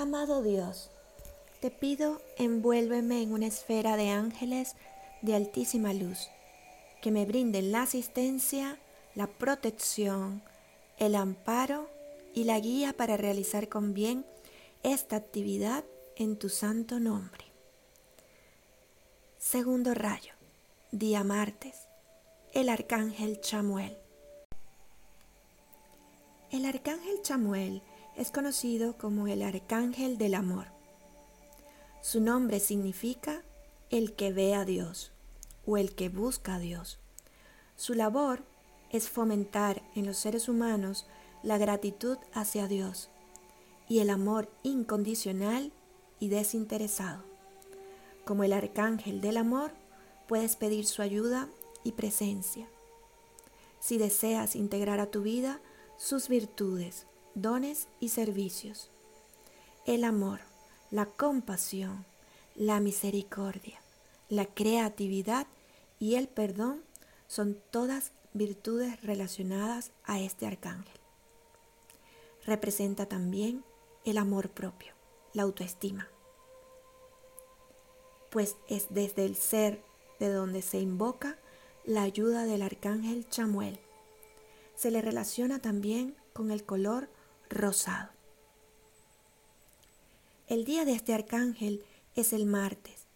Amado Dios, te pido envuélveme en una esfera de ángeles de altísima luz, que me brinden la asistencia, la protección, el amparo y la guía para realizar con bien esta actividad en tu santo nombre. Segundo rayo, día martes, el arcángel Chamuel. El arcángel Chamuel es conocido como el arcángel del amor. Su nombre significa el que ve a Dios o el que busca a Dios. Su labor es fomentar en los seres humanos la gratitud hacia Dios y el amor incondicional y desinteresado. Como el arcángel del amor, puedes pedir su ayuda y presencia. Si deseas integrar a tu vida sus virtudes, dones y servicios, el amor, la compasión, la misericordia, la creatividad y el perdón son todas virtudes relacionadas a este arcángel. Representa también el amor propio, la autoestima, pues es desde el ser de donde se invoca la ayuda del arcángel Chamuel. Se le relaciona también con el color rosado. El día de este arcángel es el martes,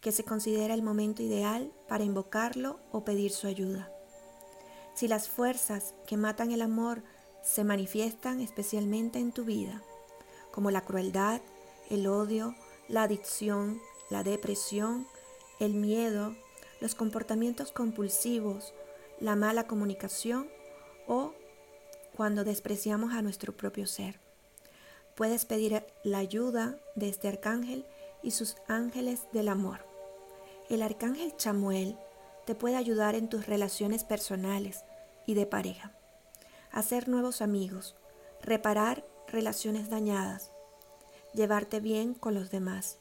que se considera el momento ideal para invocarlo o pedir su ayuda. Si las fuerzas que matan el amor se manifiestan especialmente en tu vida, como la crueldad, el odio, la adicción, la depresión, el miedo, los comportamientos compulsivos, la mala comunicación o cuando despreciamos a nuestro propio ser. Puedes pedir la ayuda de este arcángel y sus ángeles del amor. El arcángel Chamuel te puede ayudar en tus relaciones personales y de pareja, hacer nuevos amigos, reparar relaciones dañadas, llevarte bien con los demás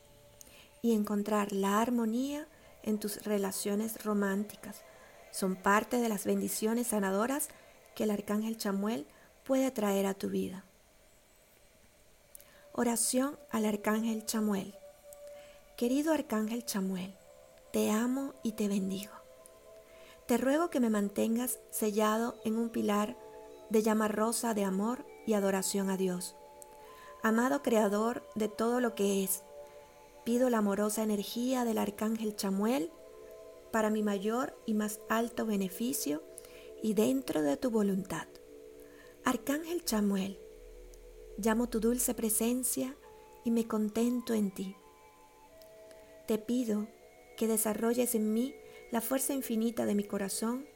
y encontrar la armonía en tus relaciones románticas. Son parte de las bendiciones sanadoras que el arcángel Chamuel puede traer a tu vida. Oración al arcángel Chamuel. Querido arcángel Chamuel, te amo y te bendigo. Te ruego que me mantengas sellado en un pilar de llama rosa de amor y adoración a Dios. Amado Creador de todo lo que es, pido la amorosa energía del Arcángel Chamuel para mi mayor y más alto beneficio y dentro de tu voluntad. Arcángel Chamuel, llamo tu dulce presencia y me contento en ti. Te pido que desarrolles en mí la fuerza infinita de mi corazón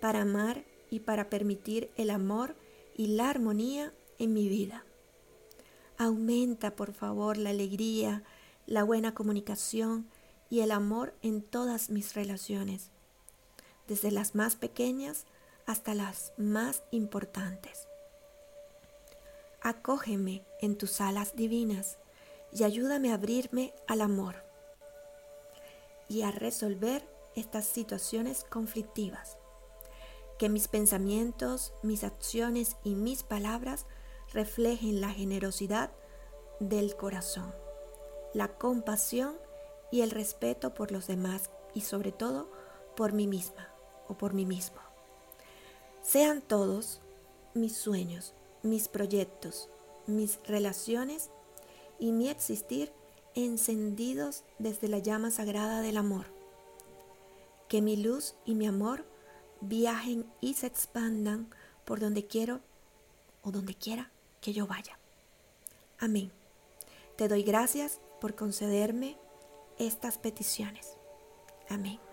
para amar y para permitir el amor y la armonía en mi vida. Aumenta, por favor, la alegría, la buena comunicación y el amor en todas mis relaciones, desde las más pequeñas hasta las más importantes. Acógeme en tus alas divinas y ayúdame a abrirme al amor y a resolver estas situaciones conflictivas. Que mis pensamientos, mis acciones y mis palabras reflejen la generosidad del corazón, la compasión y el respeto por los demás y sobre todo por mí misma o por mí mismo. Sean todos mis sueños, mis proyectos, mis relaciones y mi existir encendidos desde la llama sagrada del amor. Que mi luz y mi amor viajen y se expandan por donde quiero o donde quiera que yo vaya. Amén. Te doy gracias por concederme estas peticiones. Amén.